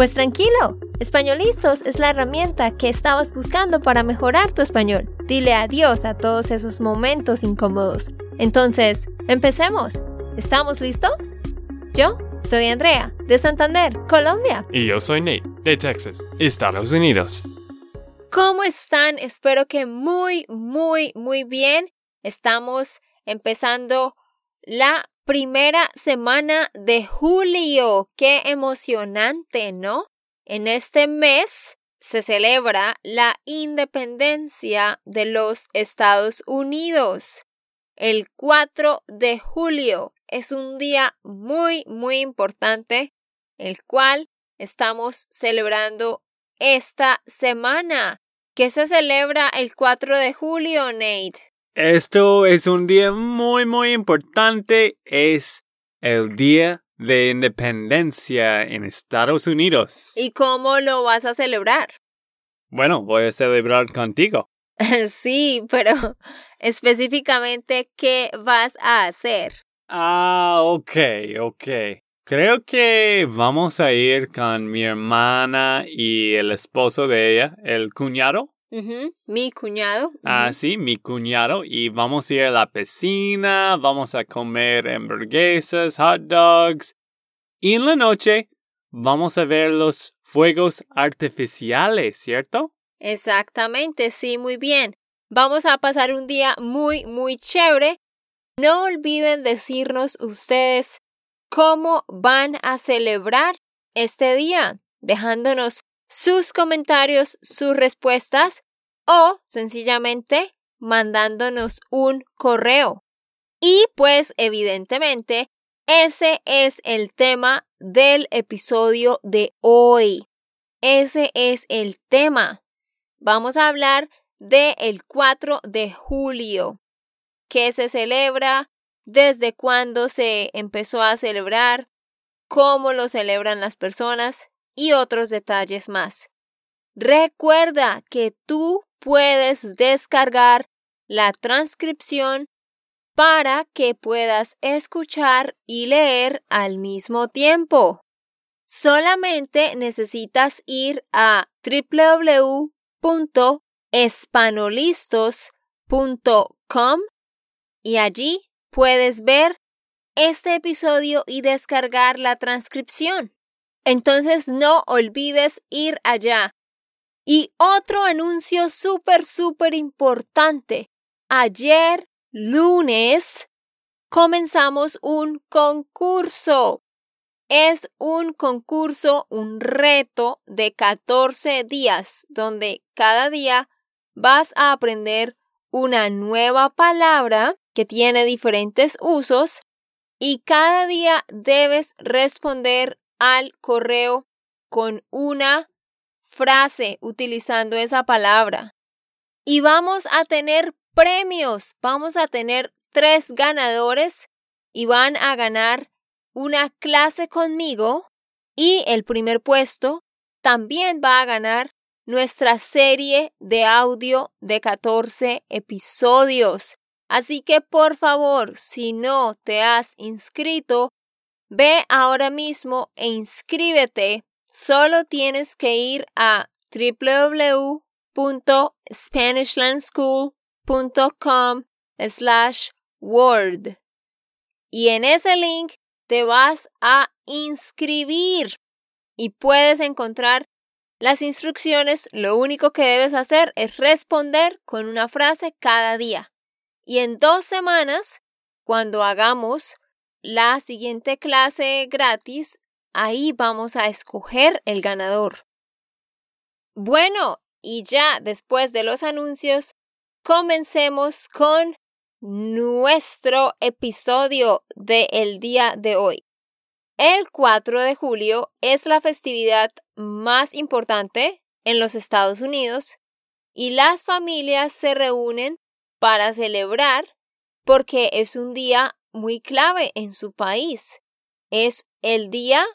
Pues tranquilo, Españolistos es la herramienta que estabas buscando para mejorar tu español. Dile adiós a todos esos momentos incómodos. Entonces, empecemos. ¿Estamos listos? Yo soy Andrea, de Santander, Colombia. Y yo soy Nate, de Texas, Estados Unidos. ¿Cómo están? Espero que muy, muy, muy bien. Estamos empezando la primera semana de julio. Qué emocionante, ¿no? En este mes se celebra la independencia de los Estados Unidos. El 4 de julio es un día muy, muy importante, el cual estamos celebrando esta semana. ¿Qué se celebra el 4 de julio, Nate? Esto es un día muy, muy importante. Es el Día de Independencia en Estados Unidos. ¿Y cómo lo vas a celebrar? Bueno, voy a celebrar contigo. sí, pero específicamente, ¿qué vas a hacer? Ah, ok, ok. Creo que vamos a ir con mi hermana y el esposo de ella, el cuñado. Mi cuñado. Ah, sí, mi cuñado. Y vamos a ir a la piscina, vamos a comer hamburguesas, hot dogs. Y en la noche vamos a ver los fuegos artificiales, ¿cierto? Exactamente, sí, muy bien. Vamos a pasar un día muy, muy chévere. No olviden decirnos ustedes cómo van a celebrar este día, dejándonos sus comentarios, sus respuestas o sencillamente mandándonos un correo. Y pues evidentemente ese es el tema del episodio de hoy. Ese es el tema. Vamos a hablar del el 4 de julio. ¿Qué se celebra? ¿Desde cuándo se empezó a celebrar? ¿Cómo lo celebran las personas? Y otros detalles más. Recuerda que tú puedes descargar la transcripción para que puedas escuchar y leer al mismo tiempo. Solamente necesitas ir a www.espanolistos.com y allí puedes ver este episodio y descargar la transcripción. Entonces no olvides ir allá. Y otro anuncio súper, súper importante. Ayer, lunes, comenzamos un concurso. Es un concurso, un reto de 14 días, donde cada día vas a aprender una nueva palabra que tiene diferentes usos y cada día debes responder al correo con una frase utilizando esa palabra. Y vamos a tener premios. Vamos a tener tres ganadores y van a ganar una clase conmigo y el primer puesto también va a ganar nuestra serie de audio de 14 episodios. Así que por favor, si no te has inscrito, Ve ahora mismo e inscríbete. Solo tienes que ir a www.spanishlandschool.com slash word. Y en ese link te vas a inscribir y puedes encontrar las instrucciones. Lo único que debes hacer es responder con una frase cada día. Y en dos semanas, cuando hagamos la siguiente clase gratis, ahí vamos a escoger el ganador. Bueno, y ya después de los anuncios, comencemos con nuestro episodio del día de hoy. El 4 de julio es la festividad más importante en los Estados Unidos y las familias se reúnen para celebrar porque es un día muy clave en su país. Es el día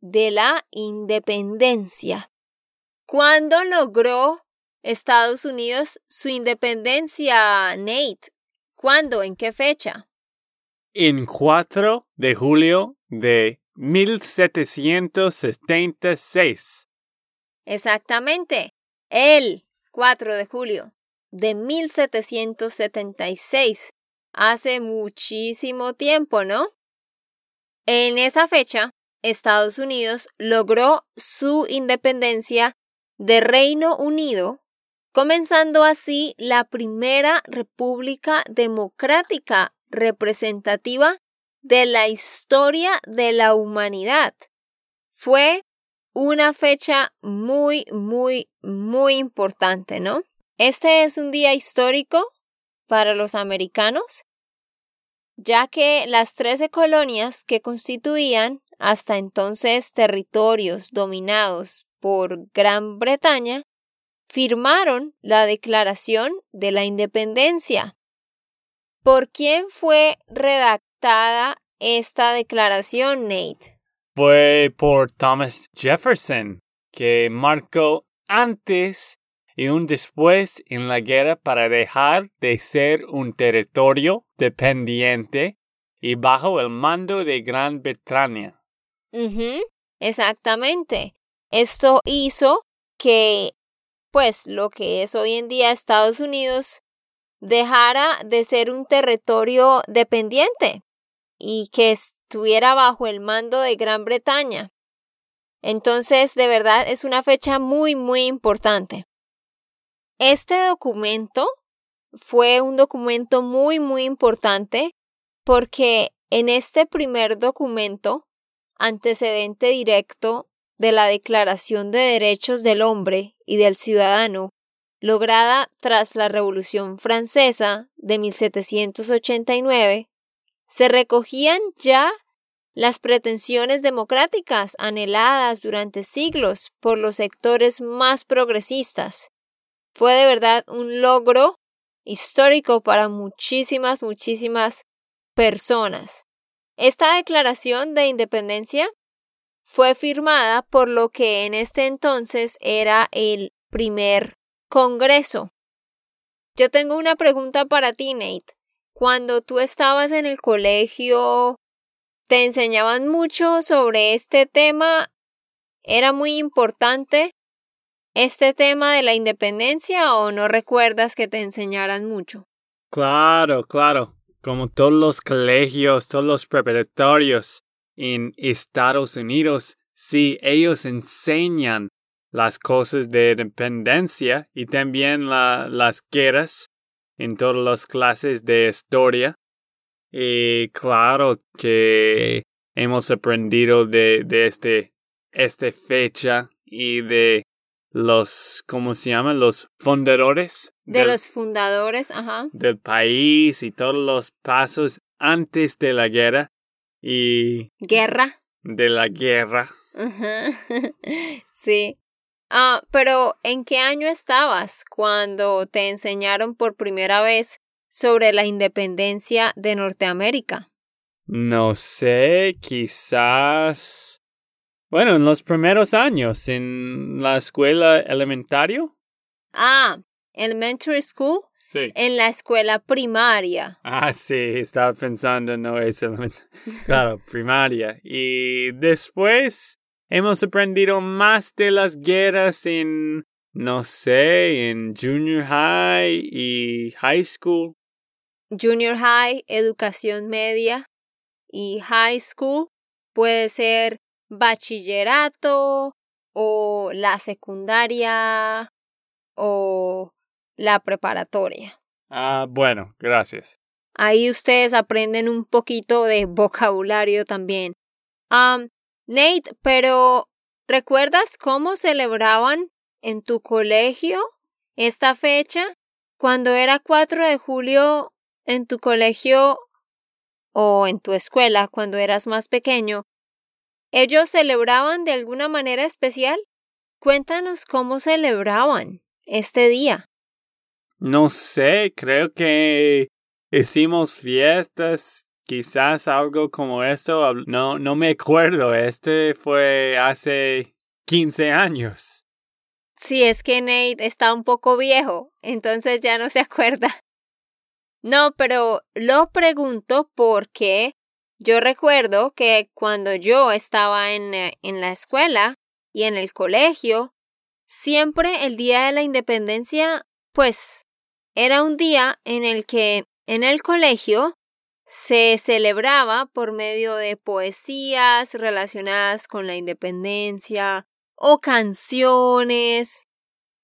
de la independencia. ¿Cuándo logró Estados Unidos su independencia, Nate? ¿Cuándo? ¿En qué fecha? En 4 de julio de 1776. Exactamente. El 4 de julio de 1776. Hace muchísimo tiempo, ¿no? En esa fecha, Estados Unidos logró su independencia de Reino Unido, comenzando así la primera república democrática representativa de la historia de la humanidad. Fue una fecha muy, muy, muy importante, ¿no? Este es un día histórico para los americanos, ya que las trece colonias que constituían hasta entonces territorios dominados por Gran Bretaña firmaron la Declaración de la Independencia. ¿Por quién fue redactada esta declaración, Nate? Fue por Thomas Jefferson, que marcó antes y un después en la guerra para dejar de ser un territorio dependiente y bajo el mando de Gran Bretaña. Exactamente. Esto hizo que, pues, lo que es hoy en día Estados Unidos dejara de ser un territorio dependiente y que estuviera bajo el mando de Gran Bretaña. Entonces, de verdad, es una fecha muy, muy importante. Este documento fue un documento muy, muy importante porque en este primer documento, antecedente directo de la Declaración de Derechos del Hombre y del Ciudadano, lograda tras la Revolución Francesa de 1789, se recogían ya las pretensiones democráticas anheladas durante siglos por los sectores más progresistas fue de verdad un logro histórico para muchísimas, muchísimas personas. Esta declaración de independencia fue firmada por lo que en este entonces era el primer Congreso. Yo tengo una pregunta para ti, Nate. Cuando tú estabas en el colegio, ¿te enseñaban mucho sobre este tema? ¿Era muy importante? Este tema de la independencia o no recuerdas que te enseñaran mucho? Claro, claro. Como todos los colegios, todos los preparatorios en Estados Unidos, sí, ellos enseñan las cosas de independencia y también las guerras en todas las clases de historia. Y claro que hemos aprendido de, de este, esta fecha y de los, ¿cómo se llaman? Los fundadores. De los fundadores, ajá. Del país y todos los pasos antes de la guerra y... Guerra. De la guerra. Ajá. sí. Ah, pero ¿en qué año estabas cuando te enseñaron por primera vez sobre la independencia de Norteamérica? No sé, quizás bueno, en los primeros años, en la escuela elementario. Ah, elementary school. Sí. En la escuela primaria. Ah, sí, estaba pensando, no es elementario. Claro, primaria. Y después hemos aprendido más de las guerras en, no sé, en junior high y high school. Junior high, educación media y high school puede ser bachillerato o la secundaria o la preparatoria. Ah, bueno, gracias. Ahí ustedes aprenden un poquito de vocabulario también. Um, Nate, pero ¿recuerdas cómo celebraban en tu colegio esta fecha? Cuando era 4 de julio en tu colegio o en tu escuela, cuando eras más pequeño, ¿Ellos celebraban de alguna manera especial? Cuéntanos cómo celebraban este día. No sé, creo que hicimos fiestas, quizás algo como esto. No, no me acuerdo. Este fue hace 15 años. Sí, es que Nate está un poco viejo, entonces ya no se acuerda. No, pero lo pregunto porque yo recuerdo que cuando yo estaba en, eh, en la escuela y en el colegio, siempre el Día de la Independencia, pues, era un día en el que en el colegio se celebraba por medio de poesías relacionadas con la independencia o canciones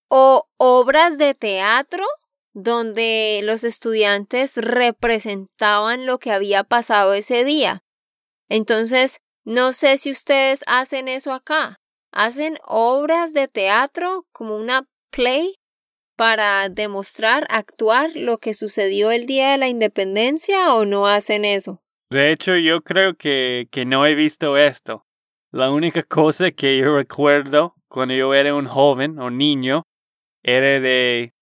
o obras de teatro donde los estudiantes representaban lo que había pasado ese día. Entonces, no sé si ustedes hacen eso acá. ¿Hacen obras de teatro como una play para demostrar, actuar lo que sucedió el día de la independencia o no hacen eso? De hecho, yo creo que, que no he visto esto. La única cosa que yo recuerdo cuando yo era un joven o niño era de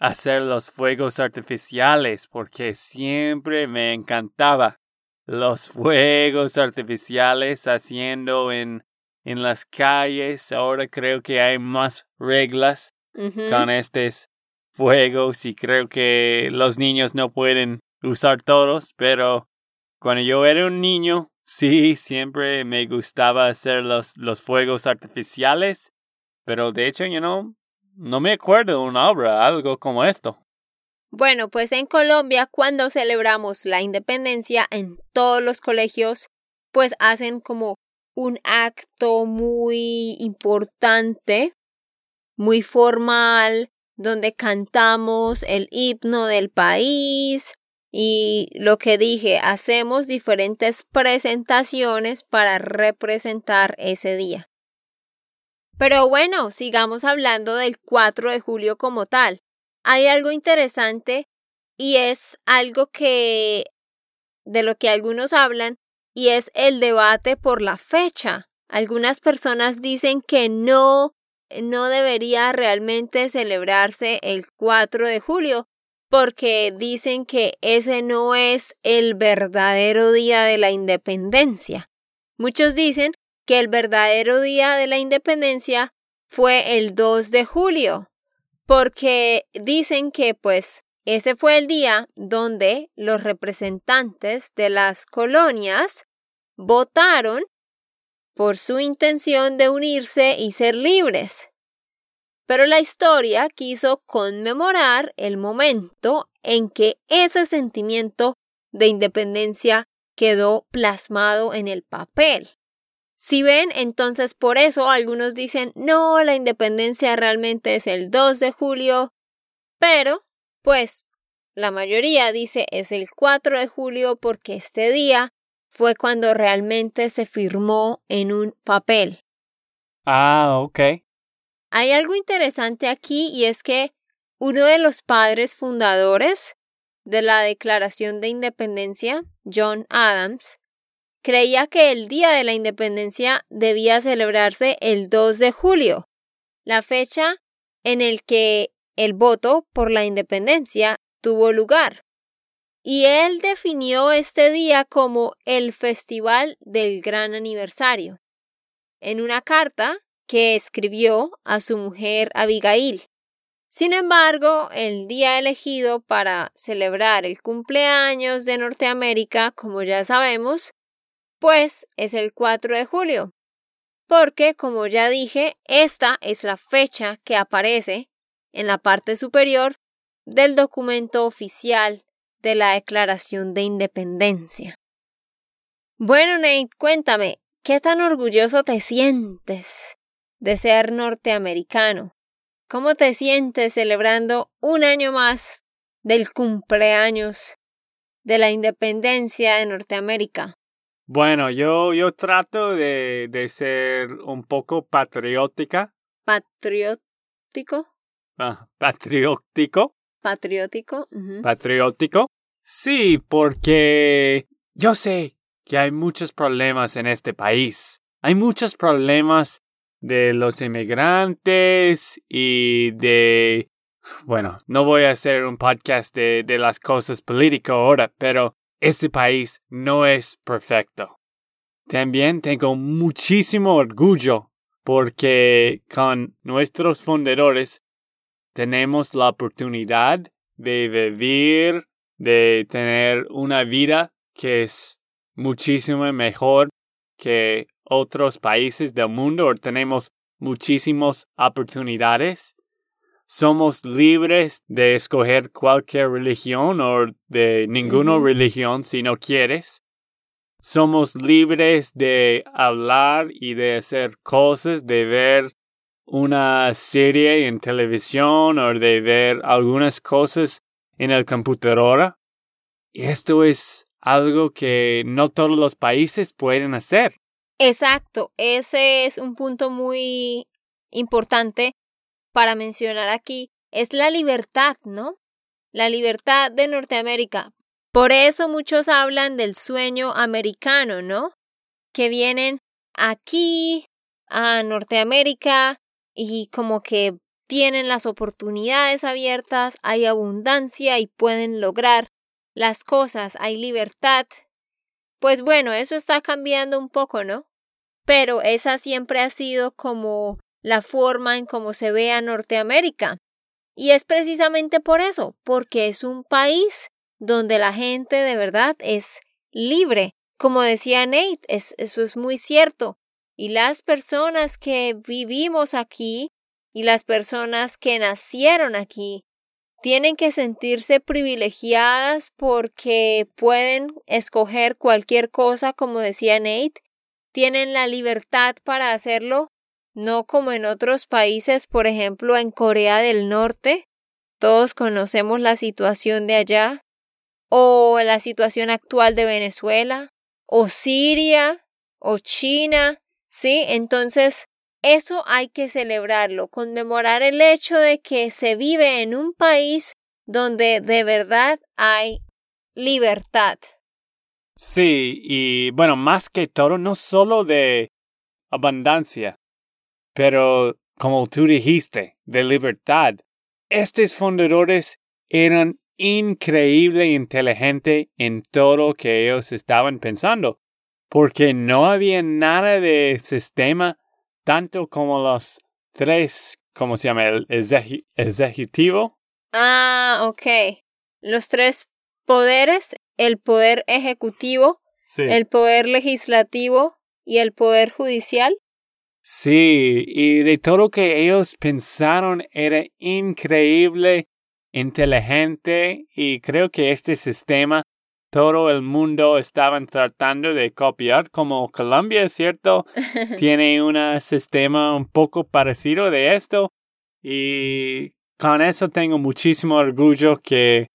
hacer los fuegos artificiales porque siempre me encantaba los fuegos artificiales haciendo en, en las calles. Ahora creo que hay más reglas con estos fuegos y creo que los niños no pueden usar todos, pero cuando yo era un niño, sí, siempre me gustaba hacer los, los fuegos artificiales, pero de hecho yo no, no me acuerdo de una obra, algo como esto. Bueno, pues en Colombia, cuando celebramos la independencia en todos los colegios, pues hacen como un acto muy importante, muy formal, donde cantamos el himno del país y lo que dije, hacemos diferentes presentaciones para representar ese día. Pero bueno, sigamos hablando del 4 de julio como tal. Hay algo interesante y es algo que de lo que algunos hablan y es el debate por la fecha. Algunas personas dicen que no no debería realmente celebrarse el 4 de julio porque dicen que ese no es el verdadero día de la independencia. Muchos dicen que el verdadero día de la independencia fue el 2 de julio, porque dicen que pues ese fue el día donde los representantes de las colonias votaron por su intención de unirse y ser libres. Pero la historia quiso conmemorar el momento en que ese sentimiento de independencia quedó plasmado en el papel. Si ven, entonces por eso algunos dicen, no, la independencia realmente es el 2 de julio, pero, pues, la mayoría dice es el 4 de julio porque este día fue cuando realmente se firmó en un papel. Ah, ok. Hay algo interesante aquí y es que uno de los padres fundadores de la Declaración de Independencia, John Adams, creía que el Día de la Independencia debía celebrarse el 2 de julio, la fecha en el que el voto por la independencia tuvo lugar. Y él definió este día como el Festival del Gran Aniversario, en una carta que escribió a su mujer Abigail. Sin embargo, el día elegido para celebrar el cumpleaños de Norteamérica, como ya sabemos, pues es el 4 de julio, porque, como ya dije, esta es la fecha que aparece en la parte superior del documento oficial de la Declaración de Independencia. Bueno, Nate, cuéntame, ¿qué tan orgulloso te sientes de ser norteamericano? ¿Cómo te sientes celebrando un año más del cumpleaños de la independencia de Norteamérica? Bueno, yo, yo trato de, de ser un poco patriótica. ¿Patriótico? Ah, patriótico. Patriótico. Patriótico. Sí, porque yo sé que hay muchos problemas en este país. Hay muchos problemas de los inmigrantes y de bueno, no voy a hacer un podcast de, de las cosas políticas ahora, pero ese país no es perfecto. También tengo muchísimo orgullo porque con nuestros fundadores tenemos la oportunidad de vivir, de tener una vida que es muchísimo mejor que otros países del mundo tenemos muchísimas oportunidades. Somos libres de escoger cualquier religión o de ninguna religión si no quieres. Somos libres de hablar y de hacer cosas, de ver una serie en televisión o de ver algunas cosas en el computadora. Y esto es algo que no todos los países pueden hacer. Exacto, ese es un punto muy importante para mencionar aquí. Es la libertad, ¿no? La libertad de Norteamérica. Por eso muchos hablan del sueño americano, ¿no? Que vienen aquí a Norteamérica y como que tienen las oportunidades abiertas, hay abundancia y pueden lograr las cosas, hay libertad. Pues bueno, eso está cambiando un poco, ¿no? Pero esa siempre ha sido como la forma en cómo se ve a Norteamérica. Y es precisamente por eso, porque es un país donde la gente de verdad es libre. Como decía Nate, eso es muy cierto. Y las personas que vivimos aquí y las personas que nacieron aquí tienen que sentirse privilegiadas porque pueden escoger cualquier cosa, como decía Nate, tienen la libertad para hacerlo, no como en otros países, por ejemplo en Corea del Norte, todos conocemos la situación de allá, o la situación actual de Venezuela, o Siria, o China, ¿sí? Entonces, eso hay que celebrarlo, conmemorar el hecho de que se vive en un país donde de verdad hay libertad. Sí, y bueno, más que todo, no solo de abundancia, pero como tú dijiste, de libertad. Estos fundadores eran increíble inteligentes en todo lo que ellos estaban pensando porque no había nada de sistema tanto como los tres, ¿cómo se llama? El ejecutivo. Ah, ok. Los tres poderes, el poder ejecutivo, el poder legislativo y el poder judicial. Sí, y de todo lo que ellos pensaron era increíble, inteligente y creo que este sistema todo el mundo estaban tratando de copiar como Colombia, ¿cierto? Tiene un sistema un poco parecido de esto y con eso tengo muchísimo orgullo que,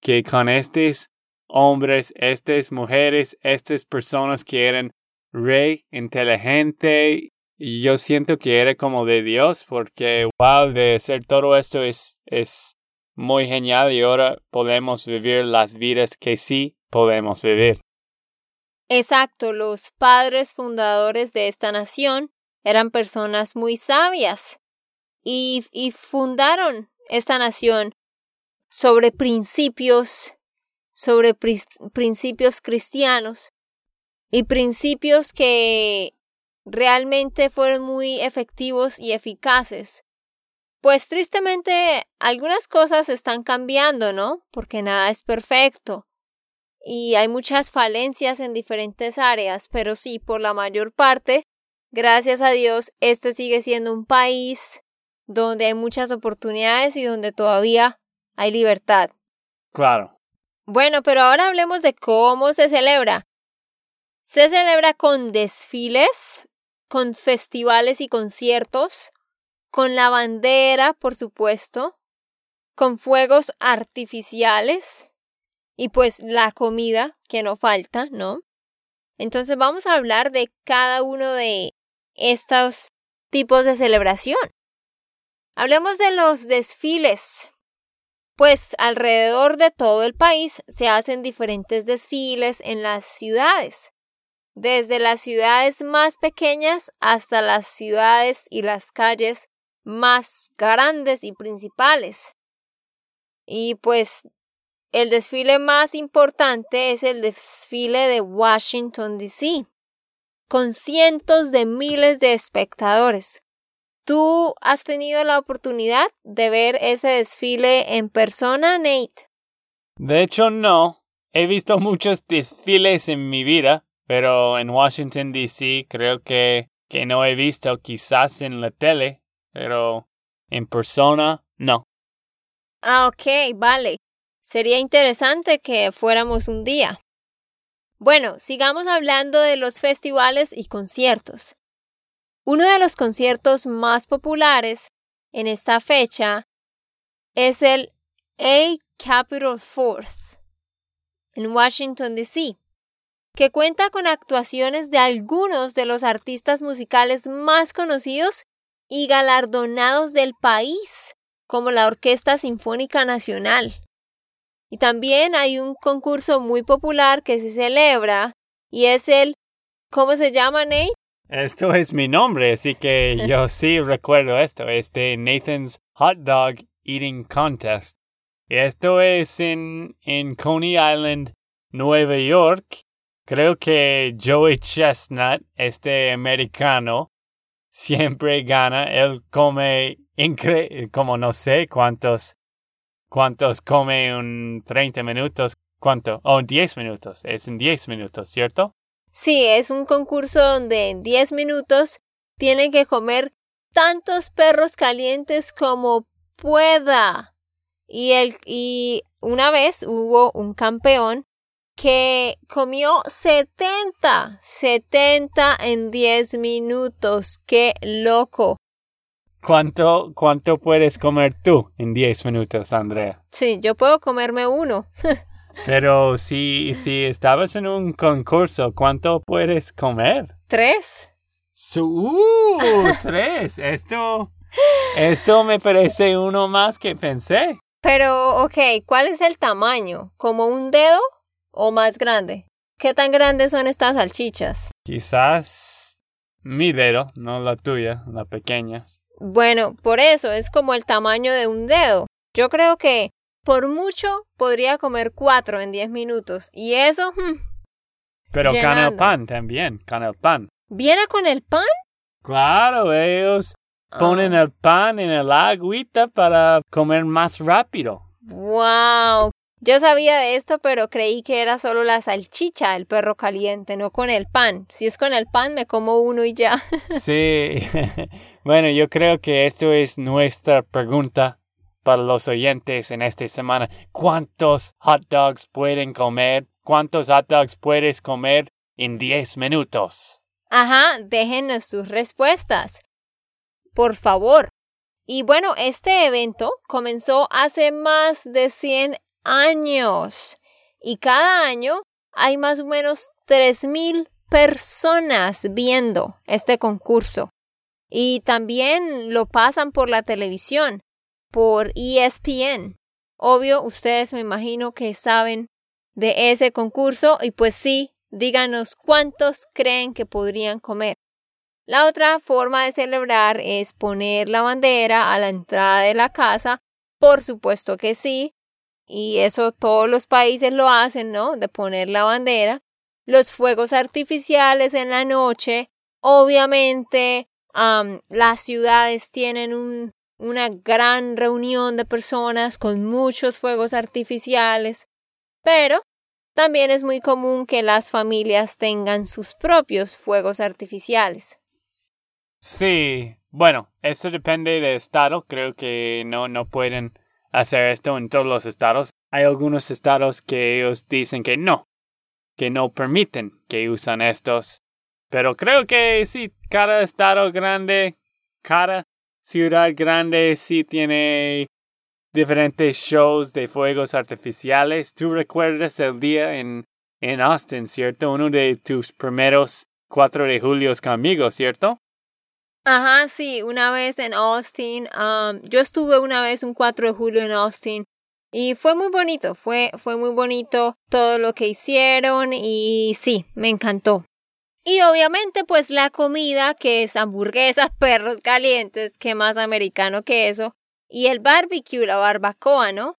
que con estos hombres, estas mujeres, estas personas que eran rey inteligente y yo siento que era como de Dios porque wow, de hacer todo esto es, es muy genial y ahora podemos vivir las vidas que sí podemos vivir. Exacto, los padres fundadores de esta nación eran personas muy sabias y, y fundaron esta nación sobre principios, sobre principios cristianos y principios que realmente fueron muy efectivos y eficaces pues tristemente algunas cosas están cambiando, ¿no? Porque nada es perfecto. Y hay muchas falencias en diferentes áreas, pero sí, por la mayor parte, gracias a Dios, este sigue siendo un país donde hay muchas oportunidades y donde todavía hay libertad. Claro. Bueno, pero ahora hablemos de cómo se celebra. Se celebra con desfiles, con festivales y conciertos, con la bandera, por supuesto, con fuegos artificiales y pues la comida que no falta, ¿no? Entonces vamos a hablar de cada uno de estos tipos de celebración. Hablemos de los desfiles. Pues alrededor de todo el país se hacen diferentes desfiles en las ciudades, desde las ciudades más pequeñas hasta las ciudades y las calles más grandes y principales. Y pues el desfile más importante es el desfile de Washington, D.C., con cientos de miles de espectadores. ¿Tú has tenido la oportunidad de ver ese desfile en persona, Nate? De hecho, no. He visto muchos desfiles en mi vida, pero en Washington, D.C. creo que, que no he visto quizás en la tele, pero en persona no. Ah, ok, vale. Sería interesante que fuéramos un día. Bueno, sigamos hablando de los festivales y conciertos. Uno de los conciertos más populares en esta fecha es el A Capitol Fourth en Washington, D.C., que cuenta con actuaciones de algunos de los artistas musicales más conocidos y galardonados del país, como la Orquesta Sinfónica Nacional. Y también hay un concurso muy popular que se celebra y es el, ¿cómo se llama, Nate? Esto es mi nombre, así que yo sí recuerdo esto. Es de Nathan's Hot Dog Eating Contest. Esto es en, en Coney Island, Nueva York. Creo que Joey Chestnut, este americano, siempre gana. Él come incre como no sé cuántos ¿Cuántos come en 30 minutos? ¿Cuánto? Oh, en 10 minutos. Es en 10 minutos, ¿cierto? Sí, es un concurso donde en 10 minutos tiene que comer tantos perros calientes como pueda. Y, el, y una vez hubo un campeón que comió 70, 70 en 10 minutos. ¡Qué loco! ¿Cuánto, ¿Cuánto puedes comer tú en 10 minutos, Andrea? Sí, yo puedo comerme uno. Pero si, si estabas en un concurso, ¿cuánto puedes comer? Tres. ¡Uh! tres. Esto, esto me parece uno más que pensé. Pero, ok, ¿cuál es el tamaño? ¿Como un dedo o más grande? ¿Qué tan grandes son estas salchichas? Quizás mi dedo, no la tuya, la pequeña. Bueno, por eso es como el tamaño de un dedo. Yo creo que por mucho podría comer cuatro en diez minutos. Y eso... Hmm, Pero con el pan también, con el pan. ¿Viene con el pan? Claro, ellos ponen ah. el pan en el agüita para comer más rápido. ¡Wow! Yo sabía de esto, pero creí que era solo la salchicha, el perro caliente, no con el pan. Si es con el pan, me como uno y ya. sí. bueno, yo creo que esto es nuestra pregunta para los oyentes en esta semana. ¿Cuántos hot dogs pueden comer? ¿Cuántos hot dogs puedes comer en 10 minutos? Ajá, déjenos sus respuestas. Por favor. Y bueno, este evento comenzó hace más de 100 años. Y cada año hay más o menos 3.000 personas viendo este concurso. Y también lo pasan por la televisión, por ESPN. Obvio, ustedes me imagino que saben de ese concurso y pues sí, díganos cuántos creen que podrían comer. La otra forma de celebrar es poner la bandera a la entrada de la casa. Por supuesto que sí, y eso todos los países lo hacen, ¿no? De poner la bandera. Los fuegos artificiales en la noche. Obviamente, las ciudades tienen una gran reunión de personas con muchos fuegos artificiales, pero también es muy común que las familias tengan sus propios fuegos artificiales. Sí, bueno, eso depende del estado. Creo que no, no pueden hacer esto en todos los estados. Hay algunos estados que ellos dicen que no, que no permiten que usan estos. Pero creo que sí, cada estado grande, cada ciudad grande sí tiene diferentes shows de fuegos artificiales. Tú recuerdas el día en, en Austin, ¿cierto? Uno de tus primeros 4 de julio conmigo, ¿cierto? Ajá, sí, una vez en Austin. yo estuve una vez un 4 de julio en Austin y fue muy bonito, fue, fue muy bonito todo lo que hicieron y sí, me encantó. Y obviamente pues la comida que es hamburguesas, perros calientes, que más americano que eso. Y el barbecue, la barbacoa, ¿no?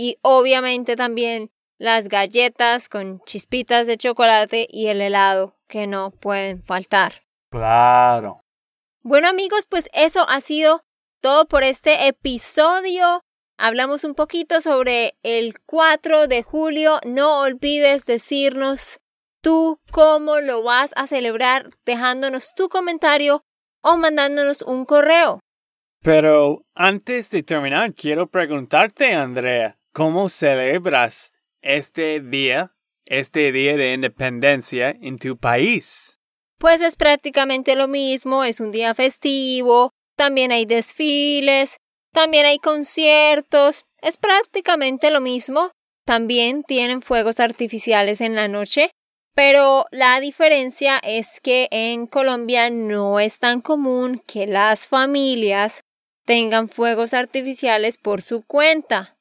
y obviamente también las galletas con chispitas de chocolate y el helado que no pueden faltar. Claro. Bueno amigos, pues eso ha sido todo por este episodio. Hablamos un poquito sobre el 4 de julio. No olvides decirnos tú cómo lo vas a celebrar dejándonos tu comentario o mandándonos un correo. Pero antes de terminar, quiero preguntarte, Andrea, ¿cómo celebras este día, este día de independencia en tu país? Pues es prácticamente lo mismo, es un día festivo, también hay desfiles, también hay conciertos, es prácticamente lo mismo. También tienen fuegos artificiales en la noche, pero la diferencia es que en Colombia no es tan común que las familias tengan fuegos artificiales por su cuenta,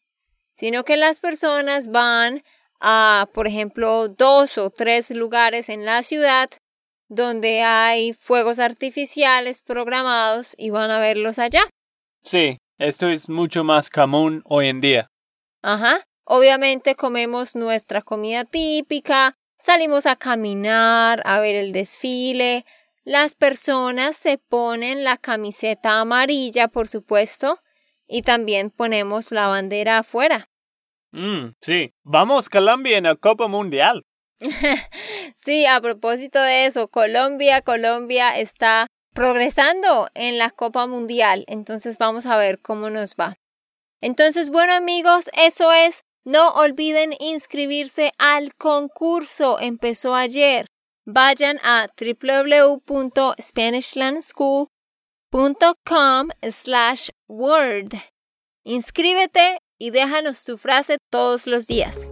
sino que las personas van a, por ejemplo, dos o tres lugares en la ciudad donde hay fuegos artificiales programados y van a verlos allá. Sí, esto es mucho más común hoy en día. Ajá. Obviamente comemos nuestra comida típica, Salimos a caminar, a ver el desfile. Las personas se ponen la camiseta amarilla, por supuesto, y también ponemos la bandera afuera. Mm, sí, vamos Colombia en la Copa Mundial. Sí, a propósito de eso, Colombia, Colombia está progresando en la Copa Mundial, entonces vamos a ver cómo nos va. Entonces, bueno amigos, eso es no olviden inscribirse al concurso. Empezó ayer. Vayan a www.spanishlandschool.com slash word. Inscríbete y déjanos tu frase todos los días.